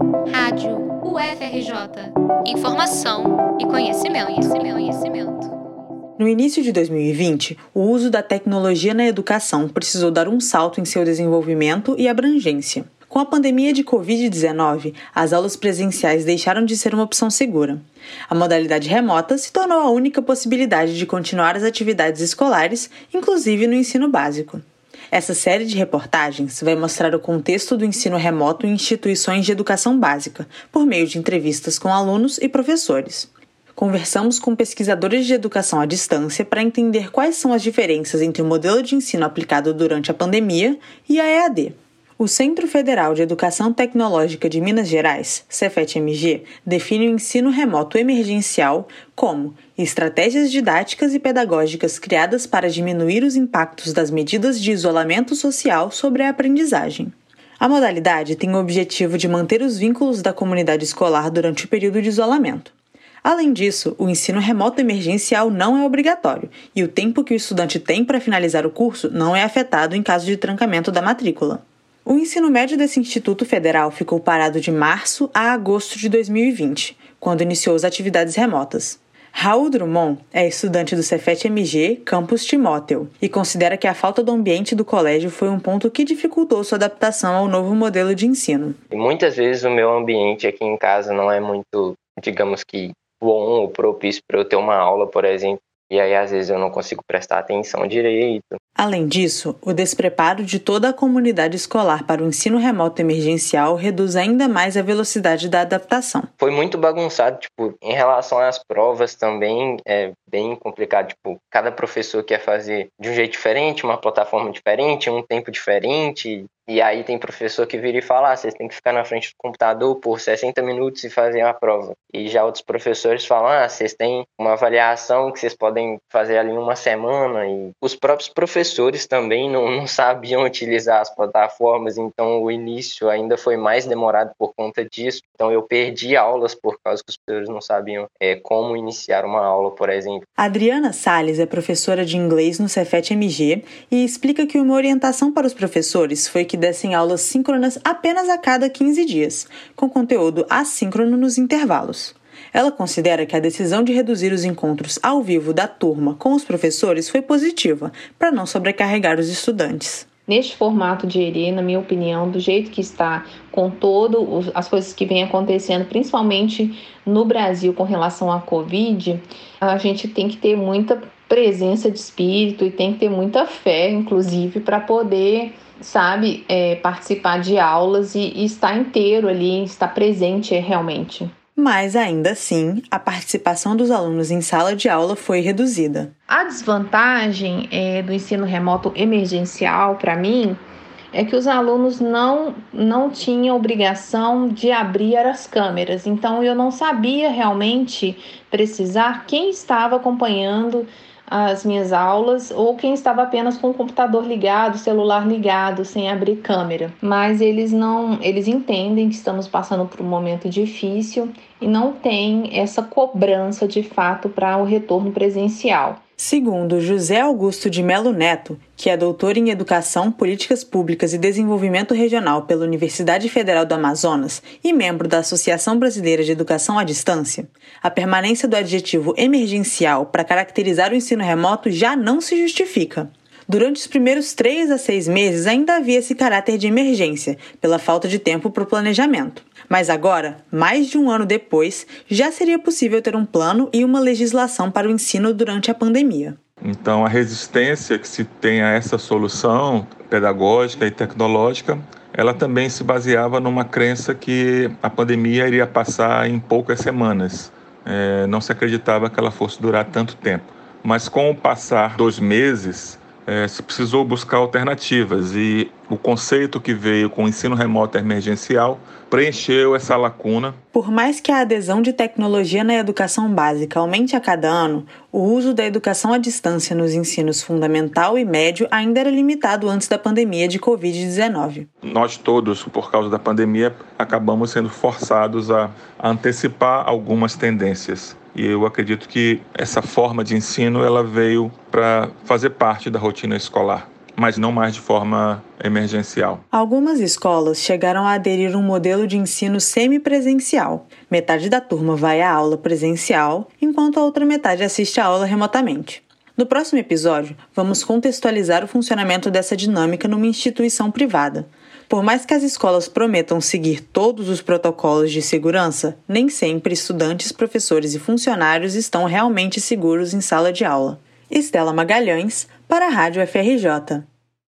Rádio UFRJ. Informação e conhecimento, conhecimento, conhecimento. No início de 2020, o uso da tecnologia na educação precisou dar um salto em seu desenvolvimento e abrangência. Com a pandemia de Covid-19, as aulas presenciais deixaram de ser uma opção segura. A modalidade remota se tornou a única possibilidade de continuar as atividades escolares, inclusive no ensino básico. Essa série de reportagens vai mostrar o contexto do ensino remoto em instituições de educação básica, por meio de entrevistas com alunos e professores. Conversamos com pesquisadores de educação à distância para entender quais são as diferenças entre o modelo de ensino aplicado durante a pandemia e a EAD. O Centro Federal de Educação Tecnológica de Minas Gerais, Cefet-MG, define o ensino remoto emergencial como estratégias didáticas e pedagógicas criadas para diminuir os impactos das medidas de isolamento social sobre a aprendizagem. A modalidade tem o objetivo de manter os vínculos da comunidade escolar durante o período de isolamento. Além disso, o ensino remoto emergencial não é obrigatório e o tempo que o estudante tem para finalizar o curso não é afetado em caso de trancamento da matrícula. O ensino médio desse Instituto Federal ficou parado de março a agosto de 2020, quando iniciou as atividades remotas. Raul Drummond é estudante do Cefet-MG Campus Timóteo e considera que a falta do ambiente do colégio foi um ponto que dificultou sua adaptação ao novo modelo de ensino. muitas vezes o meu ambiente aqui em casa não é muito, digamos que, bom ou propício para eu ter uma aula, por exemplo. E aí, às vezes, eu não consigo prestar atenção direito. Além disso, o despreparo de toda a comunidade escolar para o ensino remoto emergencial reduz ainda mais a velocidade da adaptação. Foi muito bagunçado, tipo, em relação às provas também é bem complicado, tipo, cada professor quer fazer de um jeito diferente, uma plataforma diferente, um tempo diferente, e aí tem professor que vira e fala, ah, vocês têm que ficar na frente do computador por 60 minutos e fazer a prova. E já outros professores falam, ah, vocês têm uma avaliação que vocês podem fazer ali em uma semana. E os próprios professores também não, não sabiam utilizar as plataformas, então o início ainda foi mais demorado por conta disso. Então eu perdi aulas por causa que os professores não sabiam é, como iniciar uma aula, por exemplo. Adriana Sales é professora de inglês no Cefet MG e explica que uma orientação para os professores foi que dessem aulas síncronas apenas a cada 15 dias, com conteúdo assíncrono nos intervalos. Ela considera que a decisão de reduzir os encontros ao vivo da turma com os professores foi positiva, para não sobrecarregar os estudantes. Neste formato de ERE, na minha opinião, do jeito que está, com todas as coisas que vem acontecendo, principalmente no Brasil com relação à Covid, a gente tem que ter muita presença de espírito e tem que ter muita fé, inclusive, para poder sabe, é, participar de aulas e, e estar inteiro ali, estar presente realmente. Mas ainda assim, a participação dos alunos em sala de aula foi reduzida. A desvantagem é, do ensino remoto emergencial, para mim, é que os alunos não, não tinham obrigação de abrir as câmeras. Então, eu não sabia realmente precisar quem estava acompanhando as minhas aulas ou quem estava apenas com o computador ligado, celular ligado, sem abrir câmera. Mas eles não, eles entendem que estamos passando por um momento difícil e não tem essa cobrança de fato para o retorno presencial. Segundo José Augusto de Melo Neto, que é doutor em Educação, Políticas Públicas e Desenvolvimento Regional pela Universidade Federal do Amazonas e membro da Associação Brasileira de Educação à Distância, a permanência do adjetivo emergencial para caracterizar o ensino remoto já não se justifica. Durante os primeiros três a seis meses ainda havia esse caráter de emergência, pela falta de tempo para o planejamento. Mas agora, mais de um ano depois, já seria possível ter um plano e uma legislação para o ensino durante a pandemia. Então, a resistência que se tem a essa solução pedagógica e tecnológica, ela também se baseava numa crença que a pandemia iria passar em poucas semanas. É, não se acreditava que ela fosse durar tanto tempo. Mas com o passar dos meses, é, se precisou buscar alternativas e o conceito que veio com o ensino remoto emergencial preencheu essa lacuna. Por mais que a adesão de tecnologia na educação básica aumente a cada ano, o uso da educação à distância nos ensinos fundamental e médio ainda era limitado antes da pandemia de Covid-19. Nós todos, por causa da pandemia, acabamos sendo forçados a, a antecipar algumas tendências. E eu acredito que essa forma de ensino ela veio para fazer parte da rotina escolar. mas não mais de forma emergencial. Algumas escolas chegaram a aderir um modelo de ensino semipresencial. Metade da turma vai à aula presencial, enquanto a outra metade assiste a aula remotamente. No próximo episódio, vamos contextualizar o funcionamento dessa dinâmica numa instituição privada. Por mais que as escolas prometam seguir todos os protocolos de segurança, nem sempre estudantes, professores e funcionários estão realmente seguros em sala de aula. Estela Magalhães, para a Rádio FRJ.